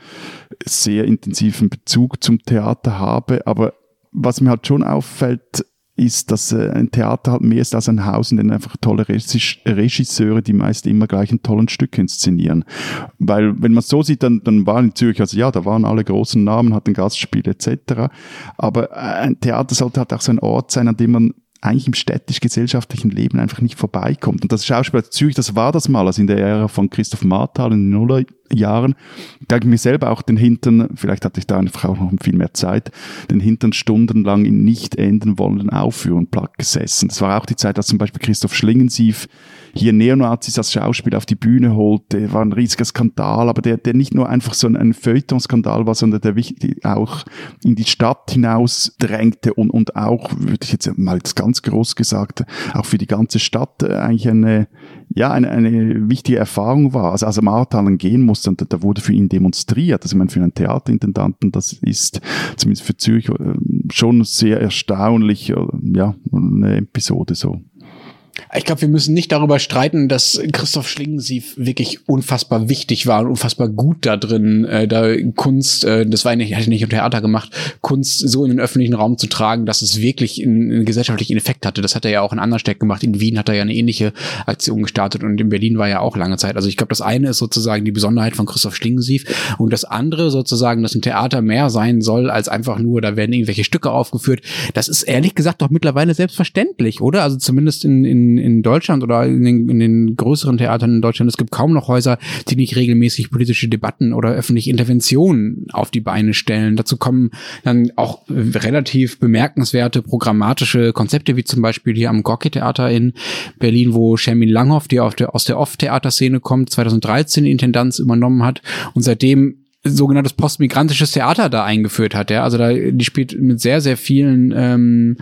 sehr intensiven Bezug zum Theater habe, aber was mir halt schon auffällt, ist, dass äh, ein Theater halt mehr ist als ein Haus, in dem einfach tolle Regisseure, die meist immer gleich ein tolles Stück inszenieren. Weil, wenn man so sieht, dann, dann war in Zürich, also ja, da waren alle großen Namen, hatten Gastspiele etc. Aber äh, ein Theater sollte halt auch so ein Ort sein, an dem man eigentlich im städtisch-gesellschaftlichen Leben einfach nicht vorbeikommt. Und das Schauspiel Zürich, das war das mal, also in der Ära von Christoph Marthal in den Nullerjahren, da ich mir selber auch den Hintern, vielleicht hatte ich da einfach auch noch viel mehr Zeit, den Hintern stundenlang in nicht enden wollenden Aufführungen platt gesessen. Das war auch die Zeit, als zum Beispiel Christoph Schlingensief hier Neonazis als Schauspiel auf die Bühne holte, war ein riesiger Skandal, aber der, der nicht nur einfach so ein, Feuilleton-Skandal war, sondern der auch in die Stadt hinaus drängte und, und auch, würde ich jetzt mal ganz groß gesagt, auch für die ganze Stadt äh, eigentlich eine, ja, eine, eine wichtige Erfahrung war. Also, als er Martalen gehen musste, und da wurde für ihn demonstriert. Also, ich meine, für einen Theaterintendanten, das ist zumindest für Zürich äh, schon sehr erstaunlich, äh, ja, eine Episode so. Ich glaube, wir müssen nicht darüber streiten, dass Christoph Schlingensief wirklich unfassbar wichtig war und unfassbar gut da drin, äh, da Kunst, äh, das war nicht, hatte nicht im Theater gemacht, Kunst so in den öffentlichen Raum zu tragen, dass es wirklich einen, einen gesellschaftlichen Effekt hatte. Das hat er ja auch in anderen Städten gemacht. In Wien hat er ja eine ähnliche Aktion gestartet und in Berlin war ja auch lange Zeit. Also ich glaube, das eine ist sozusagen die Besonderheit von Christoph Schlingensief und das andere sozusagen, dass ein Theater mehr sein soll als einfach nur, da werden irgendwelche Stücke aufgeführt. Das ist ehrlich gesagt doch mittlerweile selbstverständlich, oder? Also zumindest in, in in, Deutschland oder in den, in den größeren Theatern in Deutschland, es gibt kaum noch Häuser, die nicht regelmäßig politische Debatten oder öffentliche Interventionen auf die Beine stellen. Dazu kommen dann auch relativ bemerkenswerte programmatische Konzepte, wie zum Beispiel hier am Gorki-Theater in Berlin, wo Shermin Langhoff, die aus der, aus der Off-Theaterszene kommt, 2013 die Intendanz übernommen hat und seitdem sogenanntes postmigrantisches Theater da eingeführt hat. Ja? Also da die spielt mit sehr, sehr vielen ähm,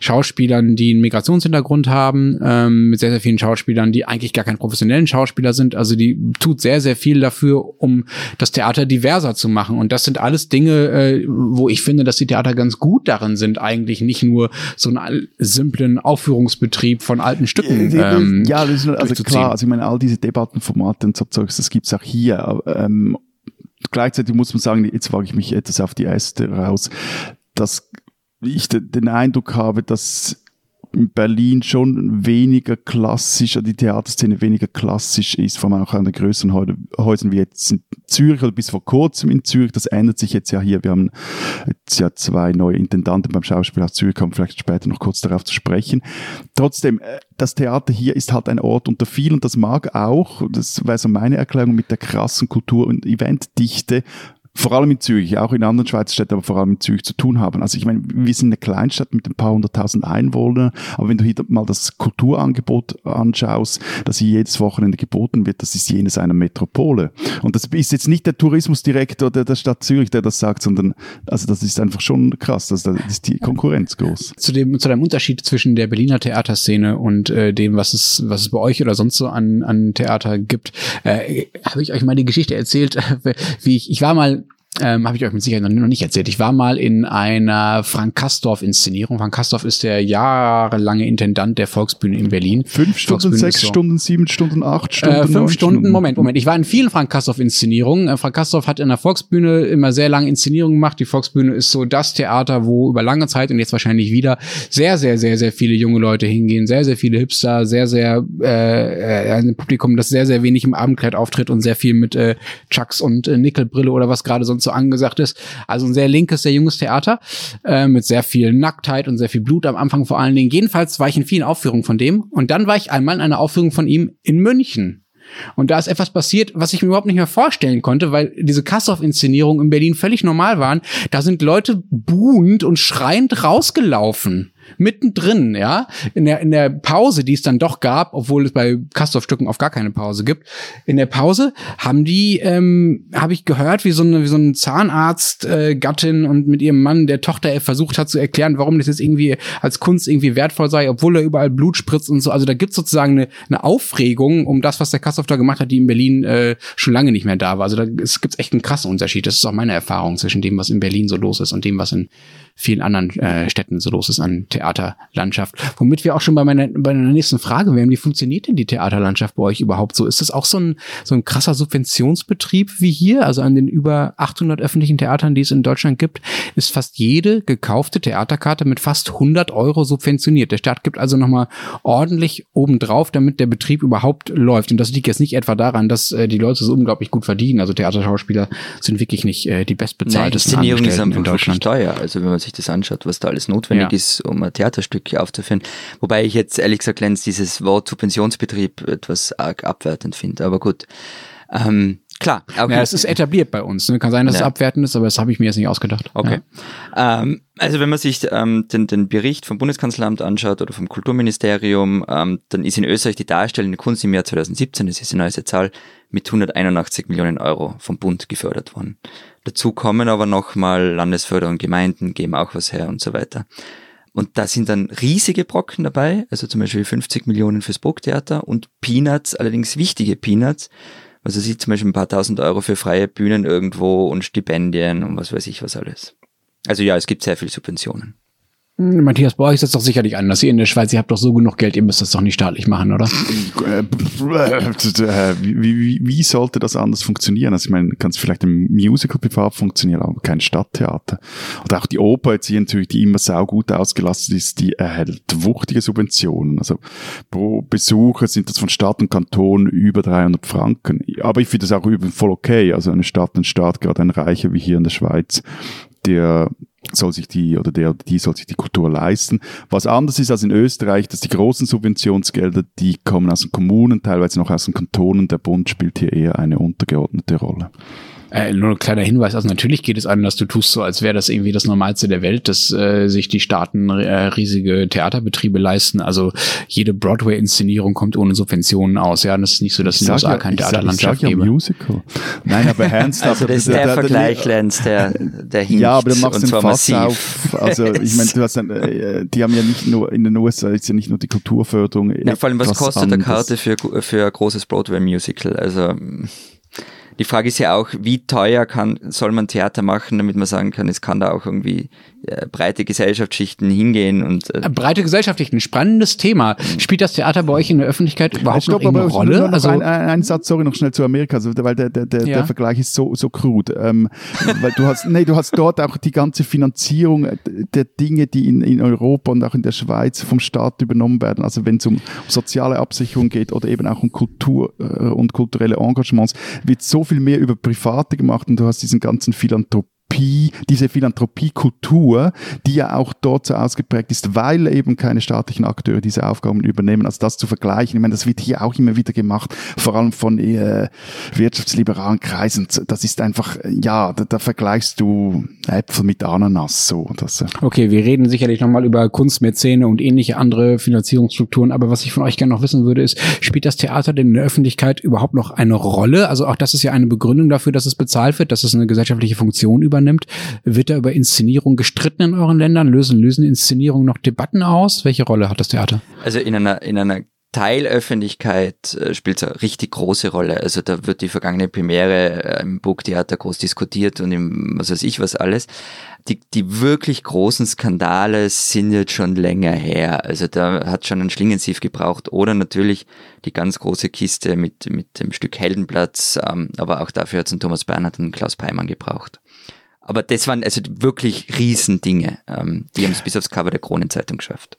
Schauspielern, die einen Migrationshintergrund haben, ähm, mit sehr, sehr vielen Schauspielern, die eigentlich gar keine professionellen Schauspieler sind. Also die tut sehr, sehr viel dafür, um das Theater diverser zu machen. Und das sind alles Dinge, äh, wo ich finde, dass die Theater ganz gut darin sind, eigentlich nicht nur so einen simplen Aufführungsbetrieb von alten Stücken. Ähm, ja, also klar. Also ich meine, all diese Debattenformate und so Zeugs, das gibt's auch hier. Ähm, gleichzeitig muss man sagen, jetzt wage ich mich etwas auf die Äste raus, dass ich den Eindruck habe, dass in Berlin schon weniger klassisch, die Theaterszene weniger klassisch ist, vor allem auch an den größeren Häusern wie jetzt in Zürich oder bis vor kurzem in Zürich. Das ändert sich jetzt ja hier. Wir haben jetzt ja zwei neue Intendanten beim Schauspielhaus Zürich, kommen vielleicht später noch kurz darauf zu sprechen. Trotzdem, äh, das Theater hier ist halt ein Ort unter vielen und das mag auch, das wäre so meine Erklärung mit der krassen Kultur- und Eventdichte vor allem in Zürich, auch in anderen Schweizer Städten, aber vor allem in Zürich zu tun haben. Also ich meine, wir sind eine Kleinstadt mit ein paar hunderttausend Einwohnern, aber wenn du hier mal das Kulturangebot anschaust, das hier jedes Wochenende geboten wird, das ist jenes einer Metropole. Und das ist jetzt nicht der Tourismusdirektor der, der Stadt Zürich, der das sagt, sondern also das ist einfach schon krass, also da ist die Konkurrenz groß. Zu dem, zu dem Unterschied zwischen der Berliner Theaterszene und äh, dem, was es, was es bei euch oder sonst so an, an Theater gibt, äh, habe ich euch mal die Geschichte erzählt, wie ich, ich war mal ähm, habe ich euch mit Sicherheit noch nicht erzählt. Ich war mal in einer Frank Kastorf-Inszenierung. Frank Kastorf ist der jahrelange Intendant der Volksbühne in Berlin. Fünf Stunden, sechs so. Stunden, sieben Stunden, acht Stunden, äh, Fünf Stunden, Stunden, Moment, Moment. Ich war in vielen Frank Kastorf-Inszenierungen. Äh, Frank Kastorf hat in der Volksbühne immer sehr lange Inszenierungen gemacht. Die Volksbühne ist so das Theater, wo über lange Zeit und jetzt wahrscheinlich wieder sehr, sehr, sehr, sehr viele junge Leute hingehen. Sehr, sehr viele Hipster, sehr, sehr äh, äh ein Publikum, das sehr, sehr wenig im Abendkleid auftritt und sehr viel mit äh, Chucks und äh, Nickelbrille oder was gerade sonst so angesagt ist. Also ein sehr linkes, sehr junges Theater äh, mit sehr viel Nacktheit und sehr viel Blut am Anfang vor allen Dingen. Jedenfalls war ich in vielen Aufführungen von dem und dann war ich einmal in einer Aufführung von ihm in München. Und da ist etwas passiert, was ich mir überhaupt nicht mehr vorstellen konnte, weil diese Kassow-Inszenierungen in Berlin völlig normal waren. Da sind Leute buhend und schreiend rausgelaufen mittendrin, ja, in der, in der Pause, die es dann doch gab, obwohl es bei Kastorf-Stücken auf gar keine Pause gibt, in der Pause haben die, ähm, habe ich gehört, wie so eine, wie so ein Zahnarzt, äh, Gattin und mit ihrem Mann der Tochter versucht hat zu erklären, warum das jetzt irgendwie als Kunst irgendwie wertvoll sei, obwohl er überall Blut spritzt und so. Also da gibt's sozusagen eine, eine Aufregung um das, was der Kastorf da gemacht hat, die in Berlin äh, schon lange nicht mehr da war. Also da es gibt echt einen krassen Unterschied. Das ist auch meine Erfahrung zwischen dem, was in Berlin so los ist und dem, was in vielen anderen äh, Städten so los ist an Theaterlandschaft. Womit wir auch schon bei meiner, bei meiner nächsten Frage wären, wie funktioniert denn die Theaterlandschaft bei euch überhaupt so? Ist das auch so ein, so ein krasser Subventionsbetrieb wie hier? Also an den über 800 öffentlichen Theatern, die es in Deutschland gibt, ist fast jede gekaufte Theaterkarte mit fast 100 Euro subventioniert. Der Staat gibt also nochmal ordentlich obendrauf, damit der Betrieb überhaupt läuft. Und das liegt jetzt nicht etwa daran, dass äh, die Leute so unglaublich gut verdienen. Also Theaterschauspieler sind wirklich nicht äh, die bestbezahltesten Nein, einfach in Deutschland. teuer. Also wenn man sich das anschaut, was da alles notwendig ja. ist, um ein Theaterstück aufzuführen. Wobei ich jetzt ehrlich gesagt, Lenz, dieses Wort Subventionsbetrieb etwas arg abwertend finde. Aber gut. Ähm, Klar. Okay. Ja, es ist etabliert bei uns. Ne? Kann sein, dass ja. es abwertend ist, aber das habe ich mir jetzt nicht ausgedacht. Okay. Ja. Ähm, also wenn man sich ähm, den, den Bericht vom Bundeskanzleramt anschaut oder vom Kulturministerium, ähm, dann ist in Österreich die darstellende Kunst im Jahr 2017, das ist die neueste Zahl, mit 181 Millionen Euro vom Bund gefördert worden. Dazu kommen aber nochmal Landesförderung, Gemeinden geben auch was her und so weiter. Und da sind dann riesige Brocken dabei, also zum Beispiel 50 Millionen fürs Burgtheater und Peanuts, allerdings wichtige Peanuts, also sieht zum Beispiel ein paar tausend Euro für freie Bühnen irgendwo und Stipendien und was weiß ich was alles. Also ja, es gibt sehr viele Subventionen. Hm, Matthias, euch ist das doch sicherlich anders. Ihr in der Schweiz, ihr habt doch so genug Geld, ihr müsst das doch nicht staatlich machen, oder? wie, wie, wie sollte das anders funktionieren? Also ich meine, kann es vielleicht im Musical-Privat funktionieren, aber kein Stadttheater. Oder auch die Oper jetzt hier natürlich, die immer sau gut ausgelastet ist, die erhält wuchtige Subventionen. Also pro Besucher sind das von Stadt und Kanton über 300 Franken. Aber ich finde das auch voll okay. Also eine Stadt, ein Staat, gerade ein Reicher wie hier in der Schweiz, der soll sich die oder der oder die soll sich die Kultur leisten. Was anders ist als in Österreich, dass die großen Subventionsgelder, die kommen aus den Kommunen, teilweise noch aus den Kantonen. Der Bund spielt hier eher eine untergeordnete Rolle. Äh, nur ein kleiner Hinweis, also natürlich geht es an, dass du tust so, als wäre das irgendwie das Normalste der Welt, dass äh, sich die Staaten äh, riesige Theaterbetriebe leisten. Also jede Broadway-Inszenierung kommt ohne Subventionen aus. Ja, das ist nicht so, dass es in den USA ja, kein Theaterlandschaft gäbe. Ja Musical. Nein, aber ernsthaft. also das ist der, der Vergleich, Lenz, der, der hinkt. Ja, aber du machst den Fass massiv. auf. Also ich meine, du hast dann, äh, die haben ja nicht nur, in den USA ist ja nicht nur die Kulturförderung. Ja, vor allem, was kostet eine Karte für, für ein großes Broadway-Musical? Also die Frage ist ja auch, wie teuer kann, soll man Theater machen, damit man sagen kann, es kann da auch irgendwie äh, breite Gesellschaftsschichten hingehen und äh breite Gesellschaftsschichten, spannendes Thema. Spielt das Theater bei euch in der Öffentlichkeit überhaupt Stopp, noch eine Rolle? Nur also ein, ein, Satz, sorry, noch schnell zu Amerika, also, weil der, der, der, ja. der Vergleich ist so so krud. Ähm, weil du hast, nee, du hast dort auch die ganze Finanzierung der Dinge, die in, in Europa und auch in der Schweiz vom Staat übernommen werden. Also wenn es um soziale Absicherung geht oder eben auch um Kultur äh, und kulturelle Engagements, wird so viel mehr über Private gemacht und du hast diesen ganzen Philanthrop Philanthropie, diese Philanthropiekultur, die ja auch dort so ausgeprägt ist, weil eben keine staatlichen Akteure diese Aufgaben übernehmen. Also das zu vergleichen, ich meine, das wird hier auch immer wieder gemacht, vor allem von äh, wirtschaftsliberalen Kreisen. Das ist einfach, ja, da, da vergleichst du Äpfel mit Ananas so. Das, äh. Okay, wir reden sicherlich nochmal über Kunstmäzene und ähnliche andere Finanzierungsstrukturen, aber was ich von euch gerne noch wissen würde, ist, spielt das Theater denn in der Öffentlichkeit überhaupt noch eine Rolle? Also auch das ist ja eine Begründung dafür, dass es bezahlt wird, dass es eine gesellschaftliche Funktion übernimmt übernimmt. Wird da über Inszenierung gestritten in euren Ländern? Lösen, lösen Inszenierungen noch Debatten aus? Welche Rolle hat das Theater? Also in einer, in einer Teilöffentlichkeit äh, spielt es eine richtig große Rolle. Also da wird die vergangene Premiere äh, im Burgtheater groß diskutiert und im was weiß ich was alles. Die, die wirklich großen Skandale sind jetzt schon länger her. Also da hat schon ein Schlingensief gebraucht. Oder natürlich die ganz große Kiste mit, mit dem Stück Heldenplatz. Ähm, aber auch dafür hat es einen Thomas Bernhard und Klaus Peimann gebraucht. Aber das waren also wirklich Riesendinge. Ähm, die haben es bis aufs Cover der Kronenzeitung geschafft.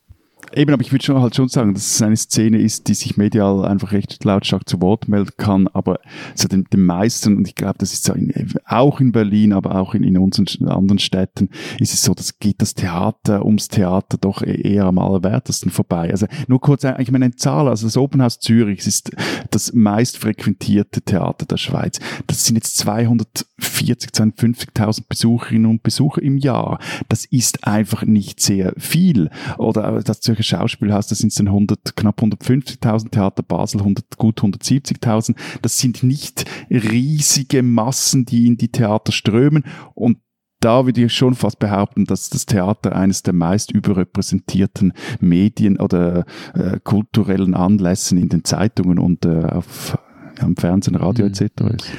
Eben, aber ich würde schon halt schon sagen, dass es eine Szene ist, die sich medial einfach recht lautstark zu Wort melden kann, aber so den, den meisten, und ich glaube, das ist so in, auch in Berlin, aber auch in, in unseren anderen Städten, ist es so, dass geht das Theater ums Theater doch e-, eher am allerwertesten vorbei. Also nur kurz, ich meine, eine Zahl, also das Open House Zürich ist das meist frequentierte Theater der Schweiz. Das sind jetzt 240, 250.000 Besucherinnen und Besucher im Jahr. Das ist einfach nicht sehr viel. Oder das Zürcher Schauspielhaus, das sind dann 100, knapp 150.000, Theater Basel 100, gut 170.000. Das sind nicht riesige Massen, die in die Theater strömen und da würde ich schon fast behaupten, dass das Theater eines der meist überrepräsentierten Medien oder äh, kulturellen Anlässen in den Zeitungen und äh, auf, am Fernsehen, Radio mhm. etc. ist.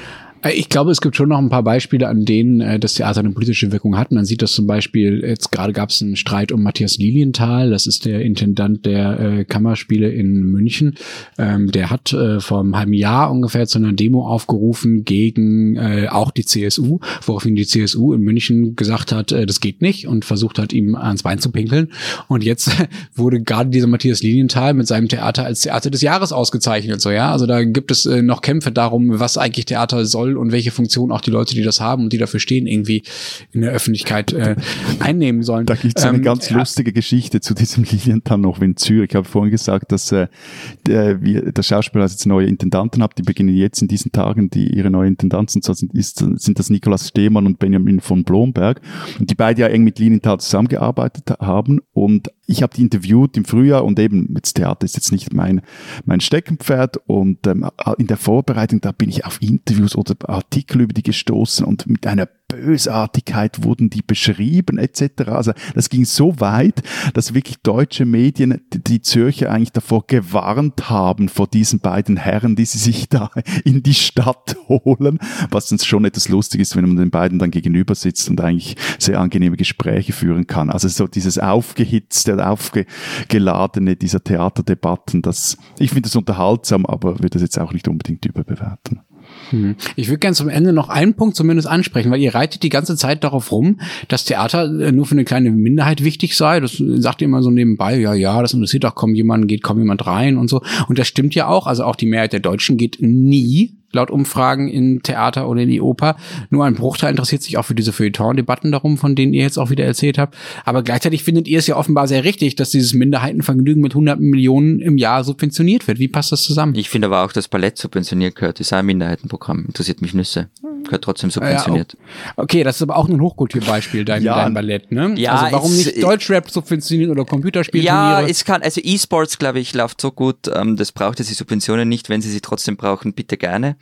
Äh, ich glaube, es gibt schon noch ein paar Beispiele, an denen äh, das Theater eine politische Wirkung hat. Man sieht das zum Beispiel, jetzt gerade gab es einen Streit um Matthias Lilienthal, das ist der Intendant der äh, Kammerspiele in München. Ähm, der hat äh, vor einem halben Jahr ungefähr zu einer Demo aufgerufen gegen äh, auch die CSU, woraufhin die CSU in München gesagt hat, äh, das geht nicht und versucht hat, ihm ans Bein zu pinkeln. Und jetzt wurde gerade dieser Matthias Lilienthal mit seinem Theater als Theater des Jahres ausgezeichnet. So ja, also da gibt es äh, noch Kämpfe darum, was eigentlich Theater soll und welche Funktion auch die Leute, die das haben und die dafür stehen, irgendwie in der Öffentlichkeit äh, einnehmen sollen. Da gibt es eine ähm, ganz lustige Geschichte zu diesem Lilienthal noch in Zürich. Ich habe vorhin gesagt, dass äh, der, wir, der Schauspieler jetzt neue Intendanten hat, die beginnen jetzt in diesen Tagen, die ihre neuen Intendanten so sind, ist, sind das Nikolaus Stehmann und Benjamin von Blomberg. Und die beide ja eng mit Lilienthal zusammengearbeitet haben und ich habe die interviewt im Frühjahr und eben das Theater ist jetzt nicht mein, mein Steckenpferd und ähm, in der Vorbereitung, da bin ich auf Interviews oder Artikel über die gestoßen und mit einer Bösartigkeit wurden die beschrieben etc. Also das ging so weit, dass wirklich deutsche Medien die Zürcher eigentlich davor gewarnt haben vor diesen beiden Herren, die sie sich da in die Stadt holen, was dann schon etwas lustig ist, wenn man den beiden dann gegenüber sitzt und eigentlich sehr angenehme Gespräche führen kann. Also so dieses aufgehitzte, aufgeladene dieser Theaterdebatten, das ich finde das unterhaltsam, aber würde das jetzt auch nicht unbedingt überbewerten. Hm. Ich würde gerne zum Ende noch einen Punkt zumindest ansprechen, weil ihr reitet die ganze Zeit darauf rum, dass Theater äh, nur für eine kleine Minderheit wichtig sei. Das sagt ihr immer so nebenbei, ja, ja, das interessiert doch kaum jemand, geht kaum jemand rein und so. Und das stimmt ja auch. Also auch die Mehrheit der Deutschen geht nie laut Umfragen in Theater oder in die Oper. Nur ein Bruchteil interessiert sich auch für diese Feuilleton-Debatten darum, von denen ihr jetzt auch wieder erzählt habt. Aber gleichzeitig findet ihr es ja offenbar sehr richtig, dass dieses Minderheitenvergnügen mit 100 Millionen im Jahr subventioniert wird. Wie passt das zusammen? Ich finde aber auch, dass Ballett subventioniert gehört. Das ist ein Minderheitenprogramm. Interessiert mich Nüsse. Gehört trotzdem subventioniert. Ja, okay, das ist aber auch ein Hochkulturbeispiel, dein, ja. dein Ballett, ne? Ja, also warum nicht Deutschrap subventioniert oder Computerspielturniere? Ja, es kann, also E-Sports, glaube ich, läuft so gut, ähm, das braucht jetzt die Subventionen nicht. Wenn sie sie trotzdem brauchen, bitte gerne.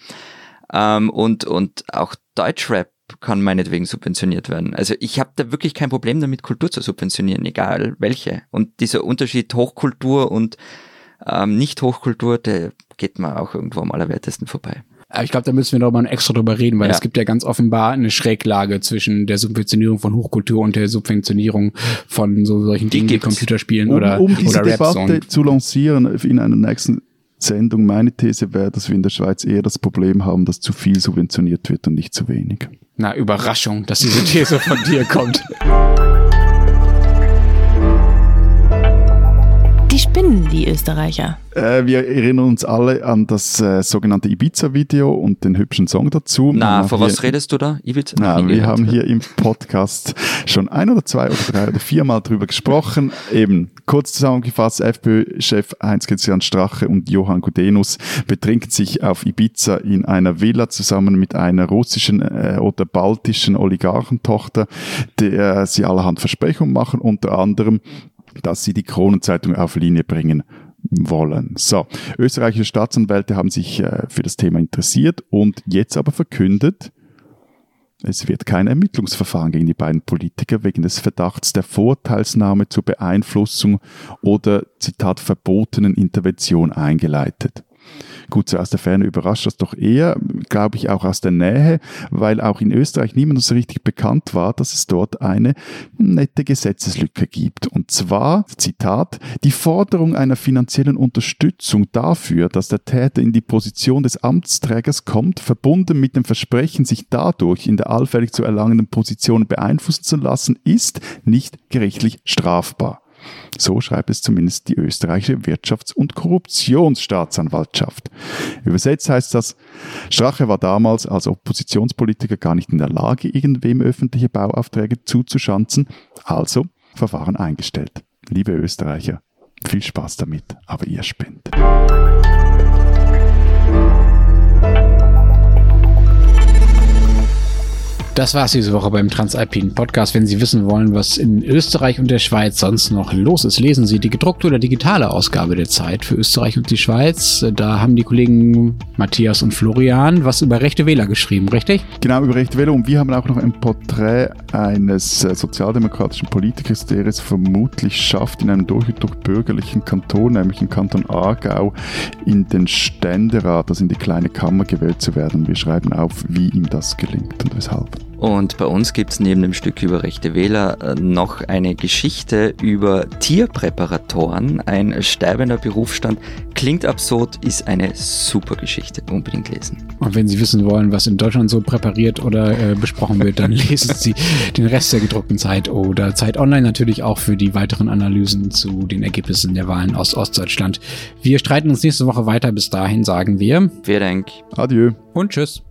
Ähm, und, und auch Deutschrap kann meinetwegen subventioniert werden. Also ich habe da wirklich kein Problem damit, Kultur zu subventionieren, egal welche. Und dieser Unterschied Hochkultur und ähm, Nicht-Hochkultur, der geht mir auch irgendwo am allerwertesten vorbei. Ich glaube, da müssen wir noch mal extra drüber reden, weil ja. es gibt ja ganz offenbar eine Schräglage zwischen der Subventionierung von Hochkultur und der Subventionierung von so solchen Dingen wie Computerspielen um, oder Um diese oder Debatte zu lancieren in einer nächsten Sendung. Meine These wäre, dass wir in der Schweiz eher das Problem haben, dass zu viel subventioniert wird und nicht zu wenig. Na, Überraschung, dass diese These von dir kommt. spinnen, die Österreicher. Äh, wir erinnern uns alle an das äh, sogenannte Ibiza-Video und den hübschen Song dazu. Na, vor was redest du da? Ibiza? Na, wir haben hier im Podcast schon ein oder zwei oder drei oder viermal drüber gesprochen. Eben kurz zusammengefasst, FPÖ-Chef Heinz-Christian Strache und Johann Gudenus betrinken sich auf Ibiza in einer Villa zusammen mit einer russischen äh, oder baltischen Oligarchentochter, der sie allerhand Versprechungen machen, unter anderem dass sie die Kronenzeitung auf Linie bringen wollen. So, österreichische Staatsanwälte haben sich äh, für das Thema interessiert und jetzt aber verkündet, es wird kein Ermittlungsverfahren gegen die beiden Politiker wegen des Verdachts der Vorteilsnahme zur Beeinflussung oder, Zitat, verbotenen Intervention eingeleitet. Gut, so aus der Ferne überrascht das doch eher, glaube ich auch aus der Nähe, weil auch in Österreich niemand so richtig bekannt war, dass es dort eine nette Gesetzeslücke gibt. Und zwar, Zitat, die Forderung einer finanziellen Unterstützung dafür, dass der Täter in die Position des Amtsträgers kommt, verbunden mit dem Versprechen, sich dadurch in der allfällig zu erlangenden Position beeinflussen zu lassen, ist nicht gerichtlich strafbar. So schreibt es zumindest die österreichische Wirtschafts- und Korruptionsstaatsanwaltschaft. Übersetzt heißt das, Strache war damals als Oppositionspolitiker gar nicht in der Lage, irgendwem öffentliche Bauaufträge zuzuschanzen, also Verfahren eingestellt. Liebe Österreicher, viel Spaß damit, aber ihr spinnt. Das war's diese Woche beim Transalpinen Podcast. Wenn Sie wissen wollen, was in Österreich und der Schweiz sonst noch los ist, lesen Sie die gedruckte oder digitale Ausgabe der Zeit für Österreich und die Schweiz. Da haben die Kollegen Matthias und Florian was über rechte Wähler geschrieben, richtig? Genau, über rechte Wähler. Und wir haben auch noch ein Porträt eines äh, sozialdemokratischen Politikers, der es vermutlich schafft, in einem durch und durch bürgerlichen Kanton, nämlich im Kanton Aargau, in den Ständerat, also in die kleine Kammer gewählt zu werden. Wir schreiben auf, wie ihm das gelingt und weshalb. Und bei uns gibt es neben dem Stück über rechte Wähler äh, noch eine Geschichte über Tierpräparatoren, ein sterbender Berufsstand. Klingt absurd, ist eine super Geschichte. Unbedingt lesen. Und wenn Sie wissen wollen, was in Deutschland so präpariert oder äh, besprochen wird, dann lesen Sie den Rest der gedruckten Zeit oder Zeit Online natürlich auch für die weiteren Analysen zu den Ergebnissen der Wahlen aus Ostdeutschland. Wir streiten uns nächste Woche weiter. Bis dahin sagen wir. Vielen Dank. Adieu. Und tschüss.